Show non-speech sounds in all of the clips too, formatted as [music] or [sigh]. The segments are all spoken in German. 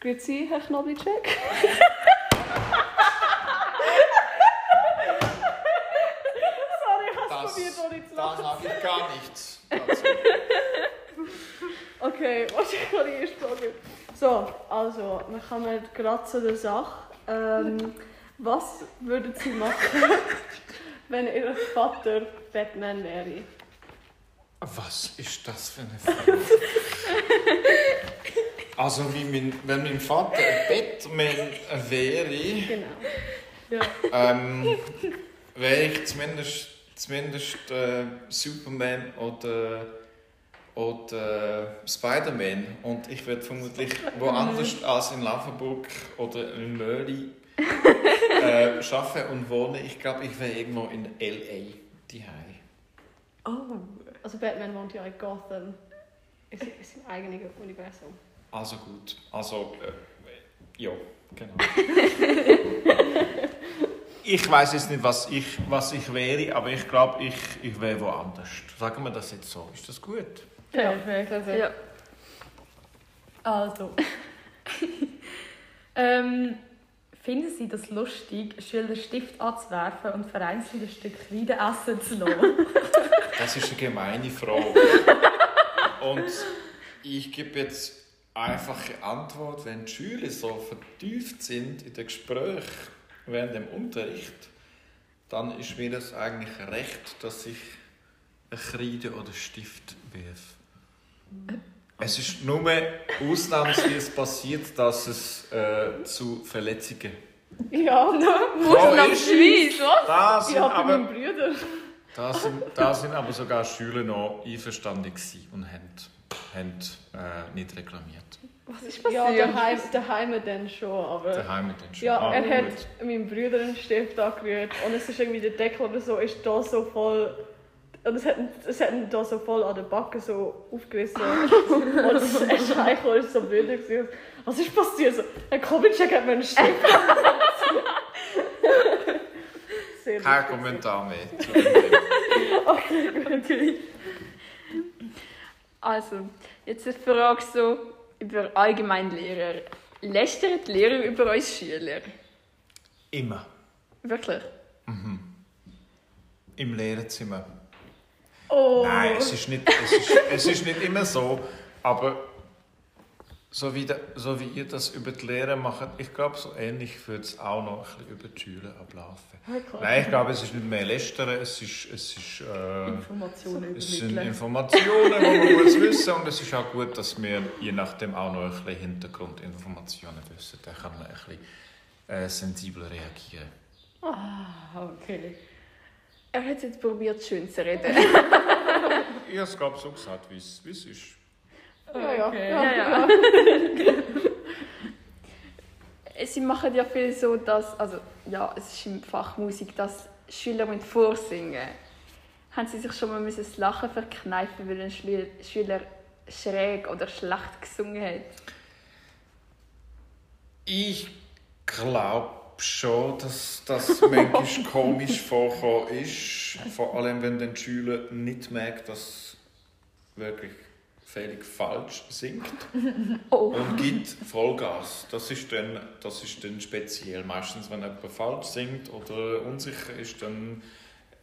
Grüezi, Herr ohne zu da sage ich gar nichts dazu. Okay, was ich kann die erste Frage. So, also, wir kommen gerade zu der Sache. Ähm, was würden Sie machen, [laughs] wenn Ihr Vater Batman wäre? Was ist das für eine Frage? [laughs] also, wie mein, wenn mein Vater ein Batman wäre, Genau. Ja. ähm, wäre ich zumindest, zumindest äh, Superman oder, oder Spider-Man. Und ich werde vermutlich woanders als in Laufenburg oder in Möri äh, arbeiten und wohnen. Ich glaube, ich wäre irgendwo in L.A. die Oh. Also Batman wohnt ja in Gotham. Ist, ist im eigenen Universum. Also gut. Also, äh, ja, genau. [laughs] ich weiß jetzt nicht, was ich, was ich wäre, aber ich glaube, ich, ich wäre woanders. Sagen wir das jetzt so. Ist das gut? Perfekt. Perfekt. Ja. Also. [laughs] ähm, finden Sie das lustig, Schüler Stift anzuwerfen und vereinzelt ein Stück Weide essen zu lassen? Das ist eine gemeine Frage. [laughs] Und ich gebe jetzt einfache Antwort, wenn die Schüler so vertieft sind in den Gesprächen während dem Unterricht, dann ist mir das eigentlich recht, dass ich eine Kreide oder Stift werfe. Es ist nur ausnahmsweise passiert, dass es äh, zu Verletzungen Ja, Ausnahmsweise, was? da sind, ja, bei aber, meinen Brüdern. da sind, da sind aber sogar Schüler noch einverstanden und haben, haben äh, nicht reklamiert. Was ist Ja, passiert? daheim, daheim dann schon, aber... Daheim dann schon. Ja, Ah, er gut. hat meinem Bruder einen Stift angerührt und es ist irgendwie der Deckel oder so ist da so voll und es hat, es hat ihn da so voll an der Backe so aufgerissen [laughs] und es ist ist so blöd gewesen. Was ist passiert? So, Herr Kubitschek hat mir einen Stift Sehr Kein. Kommentar mehr. [laughs] dem Thema. [laughs] Also, jetzt eine Frage so über Allgemeinlehrer. Lästern die Lehrer über uns Schüler? Immer. Wirklich? Im Lehrerzimmer. Oh. Nein, es ist, nicht, es, ist, es ist nicht immer so, aber so wie, der, so wie ihr das über die Lehre macht, ich glaube, so ähnlich wird es auch noch ein bisschen über die Schüler ablaufen. Wirklich? Nein, ich glaube, es ist nicht mehr Lästern, es ist, es ist, äh, Informationen es sind. Informationen, die man muss wissen und es ist auch gut, dass wir je nachdem auch noch ein bisschen Hintergrundinformationen wissen. Dann kann man ein bisschen äh, sensibler reagieren. Ah, okay. Er hat jetzt probiert, schön zu reden. Ich habe es, glaube ich, so gesagt, wie es wie es ist. Ja, ja. Okay. ja, ja, ja. [laughs] Sie machen ja viel so, dass, also ja, es ist im Fach Musik, dass Schüler müssen vorsingen Haben Sie sich schon mal müssen das Lachen verkneifen, weil ein Schüler, Schüler schräg oder schlecht gesungen hat? Ich glaube schon, dass das manchmal [laughs] komisch vorkommen ist. Vor allem, wenn der Schüler nicht merkt, dass wirklich völlig falsch singt [laughs] Oh. und gibt Vollgas. Das ist dann, das ist dann speziell. Meistens, wenn jemand falsch singt oder unsicher ist, dann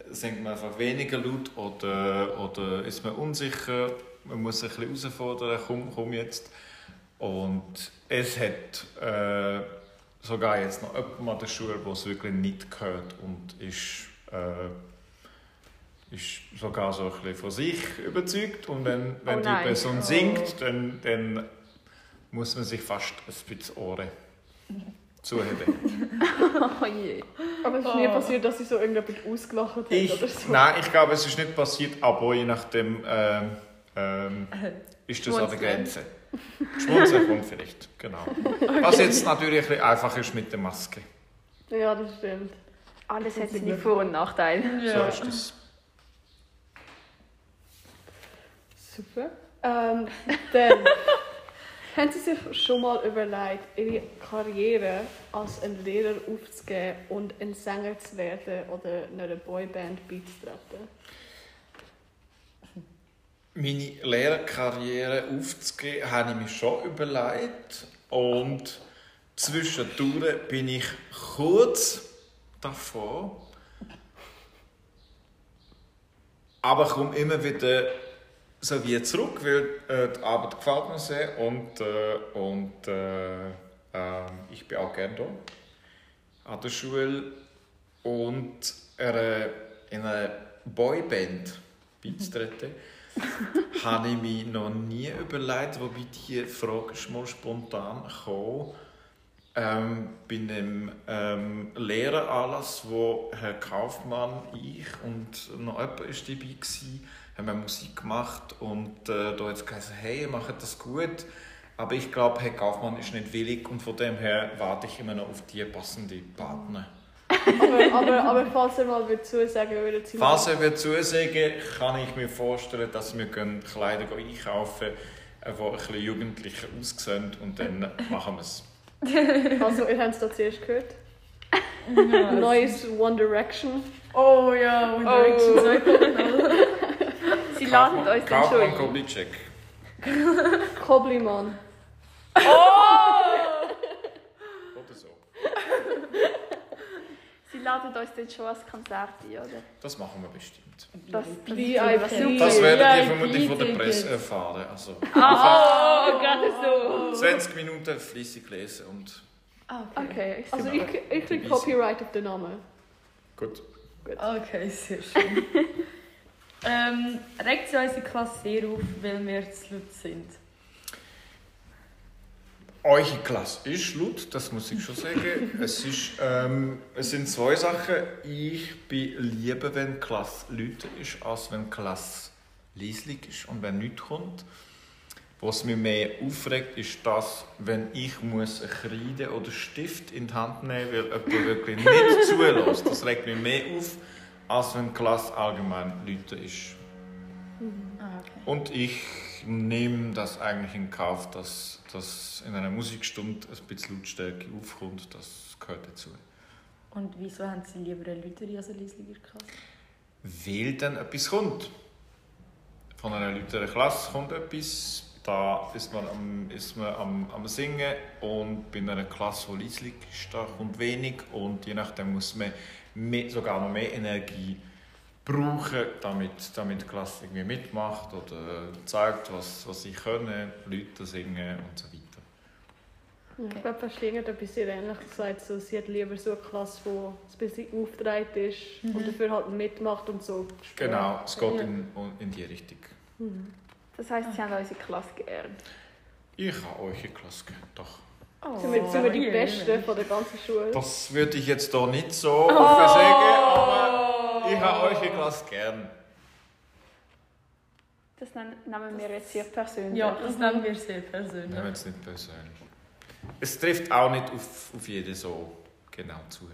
singt man einfach weniger laut oder, oder ist man unsicher. Man muss sich ein bisschen herausfordern, komm, komm jetzt. Und es hat äh, sogar jetzt noch jemand an der Schule, der es wirklich nicht gehört und ist, äh, ist sogar so ein bisschen von sich überzeugt. Und wenn, [laughs] wenn Oh die. Person Oh. singt, dann, dann muss man sich fast ein bisschen Ohren zuheben. [laughs] Oh je. Aber es ist nie passiert, dass sie so irgendjemand ausgelacht hat Ich, oder so. nein, ich glaube, es ist nicht passiert, aber je nachdem ähm, ähm, ist das an der. Grenze. Schmunzeln kommt vielleicht, genau. Was jetzt natürlich ein bisschen einfach ist mit der Maske. Ja, das stimmt. Alles hat seine Vor- und Nachteile. So ist das. Super. Ähm, dann [laughs] haben Sie sich schon mal überlegt, Ihre Karriere als ein Lehrer aufzugeben und ein Sänger zu werden oder in einer Boyband beizutreten? Meine Lehrerkarriere aufzugeben, habe ich mir schon überlegt. und zwischendurch bin ich kurz davor, aber komme immer wieder so wie zurück, weil äh, die Arbeit gefällt mir sehr und, äh, und äh, äh, ich bin auch gerne da an der Schule und eine, in einer Boyband beizutreten, [laughs] habe ich mich noch nie überlegt, wobei die Frage ist mal spontan gekommen. Ähm, bei einem ähm, Lehreranlass, wo Herr Kaufmann, ich und noch jemand war dabei war, haben wir Musik gemacht und äh, da hat es gesagt, hey, ihr macht das gut. Aber ich glaube, Herr Kaufmann ist nicht willig und von dem her warte ich immer noch auf die passende Partner. aber, aber, aber falls er mal wird zusagen würde, sie Falls er wird zusagen, kann ich mir vorstellen, dass wir Kleider einkaufen die ein bisschen jugendlicher aussehen und dann [laughs] machen wir es. Also, ihr habt es da zuerst gehört. Ja, Neues One Direction. Oh ja, One Oh. Direction sagt Sie laden uns dann schon ein. Koblicek. [laughs] Kobliman. Oder so. [laughs] Sie laden uns dann schon als Konzert ein, oder? Das machen wir bestimmt. Das, das VIP. Das werdet ihr vermutlich von der. Presse erfahren. Also Ah, [laughs] oh, gerade so. 20 Minuten fließig lesen und Ah, okay. Okay, Also, ich, ich krieg Copyright auf den Namen. gut. Okay, sehr schön. Ähm, regt sie unsere Klasse sehr auf, weil wir zu laut sind? Eure Klasse ist laut, das muss ich schon sagen. [laughs] es, ist, ähm, es sind zwei Sachen. Ich bin lieber, wenn die Klasse laut ist, als wenn die Klasse leislich ist und wenn nichts kommt. Was mich mehr aufregt, ist das, wenn ich muss eine Kreide oder Stift in die Hand nehmen muss, weil jemand wirklich nicht [laughs] zulässt. Das regt mich mehr auf, als wenn Klasse allgemein lauter ist. Ah, okay. Und ich nehme das eigentlich in Kauf, dass, dass in einer Musikstunde ein bisschen Lautstärke aufkommt. Das gehört dazu. Und wieso haben sie lieber eine lautere als eine leisere Klasse? Weil dann etwas kommt. Von einer lauteren Klasse kommt etwas. Da ist man am, ist man am, am Singen und bei einer Klasse, die leislich ist, da kommt wenig und je nachdem muss man mehr, sogar noch mehr Energie brauchen, damit, damit die Klasse irgendwie mitmacht oder zeigt, was, was sie können, Leute singen und so weiter. Ich glaube, Verschling hat etwas sehr ähnliches gesagt. So, sie hat lieber so eine Klasse, die ein bisschen aufgetragen ist und dafür halt mitmacht und so. spielt. Genau, es geht Ja. in, in die Richtung. Mhm. Das heisst, sie haben unsere Klasse geerbt. Ich habe euch in Klasse gehört, doch. Oh, Sind wir, sind wir die je, Besten von der ganzen Schule? Das würde ich jetzt hier nicht so offen sagen, aber ich habe euch in Klasse gern. Das nehmen wir jetzt sehr persönlich. Ja, das nehmen wir sehr persönlich. Nehmen es nicht persönlich. Es trifft auch nicht auf, auf jeden so genau zu.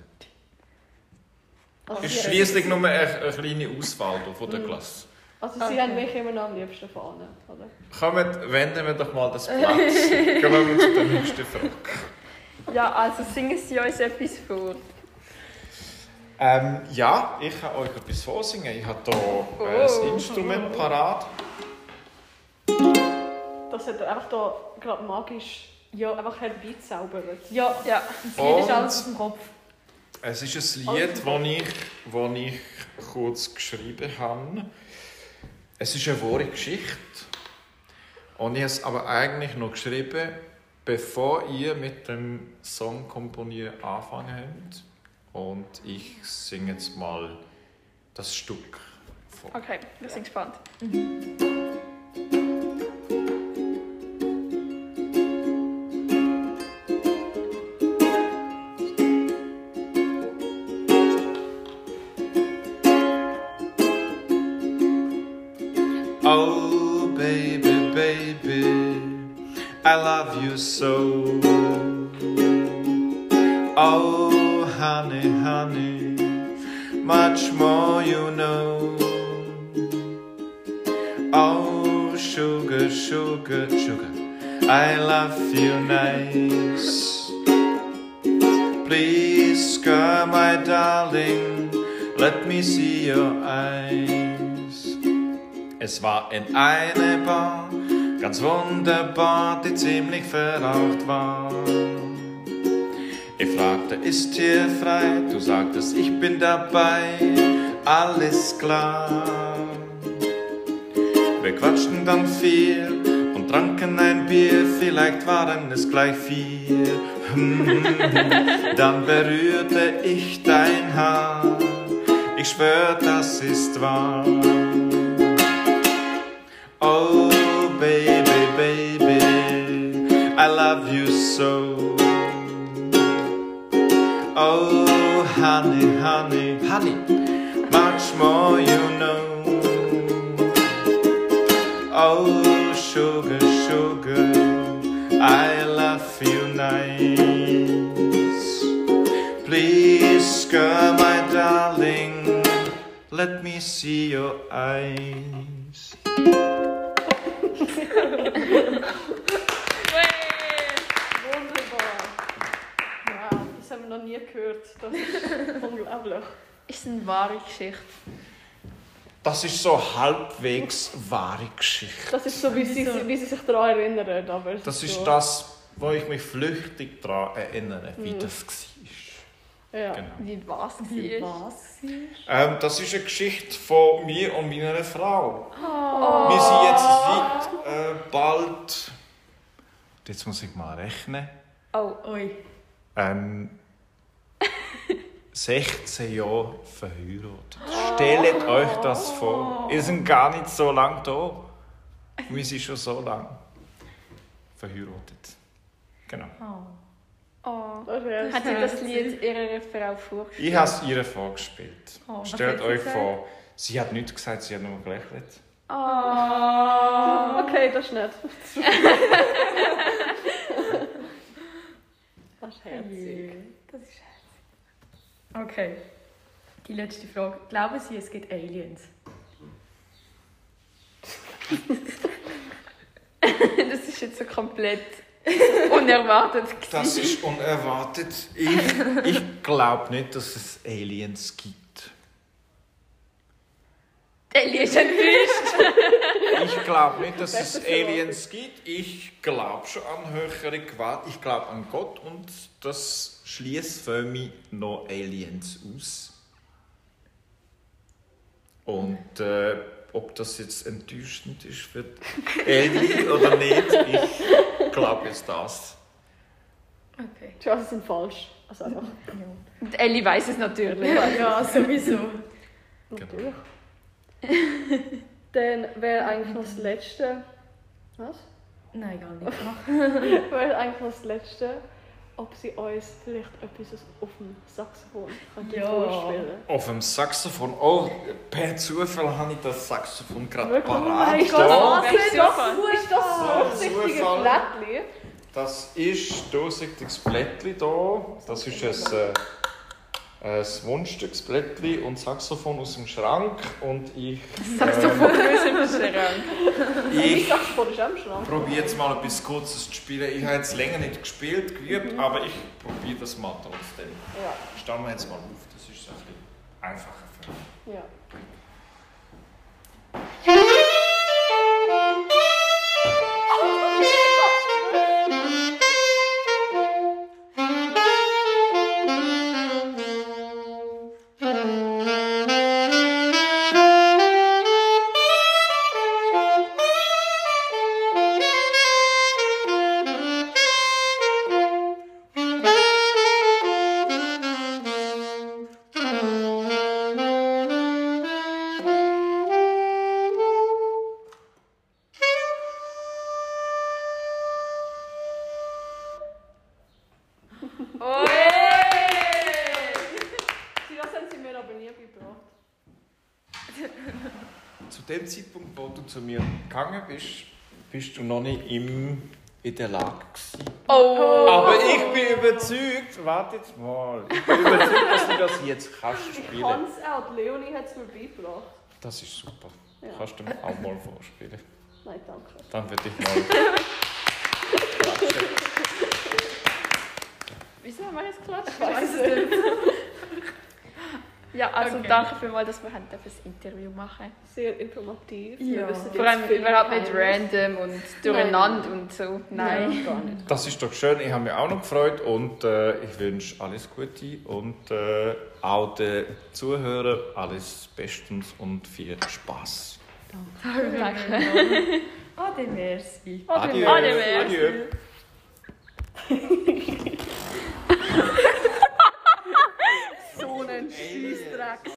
Also, Es sie, ist schließlich nur eine, eine kleine Auswahl von der Mhm. Klasse. Also sie Okay. haben mich immer noch am liebsten vorne, oder? Kommt, wenden wir doch mal das Platz. Gehen wir mal zu der nächsten Frage. [laughs] Ja, also singen Sie uns etwas vor. Ähm, ja, ich kann euch etwas vorsingen. Ich habe hier äh, Oh. ein Instrument parat. Das hat er einfach da gerade magisch Ja, einfach herbeizaubert. ja. Ja. Das Lied ist alles dem Kopf. Es ist ein Lied, das ich, das ich kurz geschrieben habe. Es ist eine wahre Geschichte. Und ich habe es aber eigentlich noch geschrieben, bevor ihr mit dem Song komponieren angefangen habt. Und ich singe jetzt mal das Stück vor. Okay, wir sind gespannt. Oh, so. Oh, honey, honey, much more you know. Oh, sugar, sugar, sugar, I love you nice. Please come, my darling, let me see your eyes. Es war in einer Bar, Ganz wunderbar, die ziemlich verraucht war. Ich fragte, ist hier frei? Du sagtest, ich bin dabei. Alles klar. Wir quatschten dann viel und tranken ein Bier. Vielleicht waren es gleich vier. Hm, Dann berührte ich dein Haar. Ich schwör, das ist wahr. Love you so. Oh, honey, honey, honey, much more you know. Oh, sugar, sugar, I love you nice. Please, girl, my darling, let me see your eyes. Das haben wir noch nie gehört. Das ist [laughs] unglaublich. Ist eine wahre Geschichte. Das ist so halbwegs wahre Geschichte. Das ist so, wie sie, wie sie sich daran erinnern. Aber Das ist so, das, wo ich mich flüchtig daran erinnere, wie das war. Ja. Genau. Wie was Wie war. was? Ähm, das ist eine Geschichte von mir und meiner Frau. Wir sind jetzt seit äh, bald. Jetzt muss ich mal rechnen. Oh, Ui. Ähm, 16 Jahre verheiratet. Stellt euch das vor. Wir sind gar nicht so lange da. Wir sind schon so lange verheiratet. Genau. Oh. oh. Hat sie das Lied ihrer Frau vorgespielt? Ich habe es ihr vorgespielt. Oh, Stellt euch vor, sie hat nichts gesagt, sie hat nur gelächelt. Oh. Okay, das ist nett. [laughs] das ist herzig. Das ist herzig. Okay. Die letzte Frage. Glauben Sie, es gibt Aliens? [laughs] Das ist jetzt so komplett unerwartet. Das gewesen. ist unerwartet. Ich, ich glaube nicht, dass es Aliens gibt. Ellie ist enttäuscht. Ich glaube nicht, dass es. Aliens gibt. Ich glaube schon an höhere Gewalt. Ich glaube an Gott und das schließt für mich noch Aliens aus. Und äh, ob das jetzt enttäuschend ist für Ellie oder nicht, ich glaube jetzt das. Okay. Die Chancen sind falsch. Also einfach. Und Ellie weiß es natürlich. Ja, sowieso. Natürlich. [laughs] Dann wäre eigentlich noch das Letzte. Was? Nein, gar nicht. [laughs] wäre eigentlich noch das Letzte, ob sie uns vielleicht etwas auf dem Saxophon Ja. vorspielen Auf dem Saxophon. Oh, per Zufall habe ich das Saxophon gerade Wirklich? Oh parat. mein Gott, ist das? Ist das so ein Zufall. richtiges Blättchen? Das ist durchsichtiges Blättchen hier. Das ist ein, äh, ein Wunschstücksblättchen und Saxophon aus dem Schrank. Und ich, [laughs] [laughs] Saxophon ist im Schrank. ähm, Ich ich sag vor dem Schrank. probiere jetzt mal etwas Kurzes zu spielen. Ich habe jetzt länger nicht gespielt, geübt, aber ich probiere das mal trotzdem. Ja, Stellen wir jetzt mal auf, das ist ein bisschen einfacher für mich. ja. Zeitpunkt, wo du zu mir gegangen bist, bist du noch nicht im, in der Lage gewesen. oh. Aber ich bin überzeugt, warte jetzt mal, ich bin überzeugt, dass du das jetzt kannst Ich spielen. kann es auch. Die Leonie hat es mir beigebracht. Das ist super. Ja. Kannst du mir auch mal vorspielen? Nein, danke. Dann würde ich mal. [laughs] Wieso haben wir jetzt geklatscht? Ich weiß es nicht. Ja, also Okay. danke vielmals, dass wir haben das Interview machen Sehr informativ. Ja. Wir wissen Vor allem überhaupt nicht random und durcheinander und so. Nein. Nein, gar nicht. Das ist doch schön, ich habe mich auch noch gefreut und äh, ich wünsche alles Gute und äh, auch den Zuhörern alles Bestens und viel Spaß. Danke. Ade, merci. Ade, Adieu. merci. Adieu. [laughs] Ilustrar.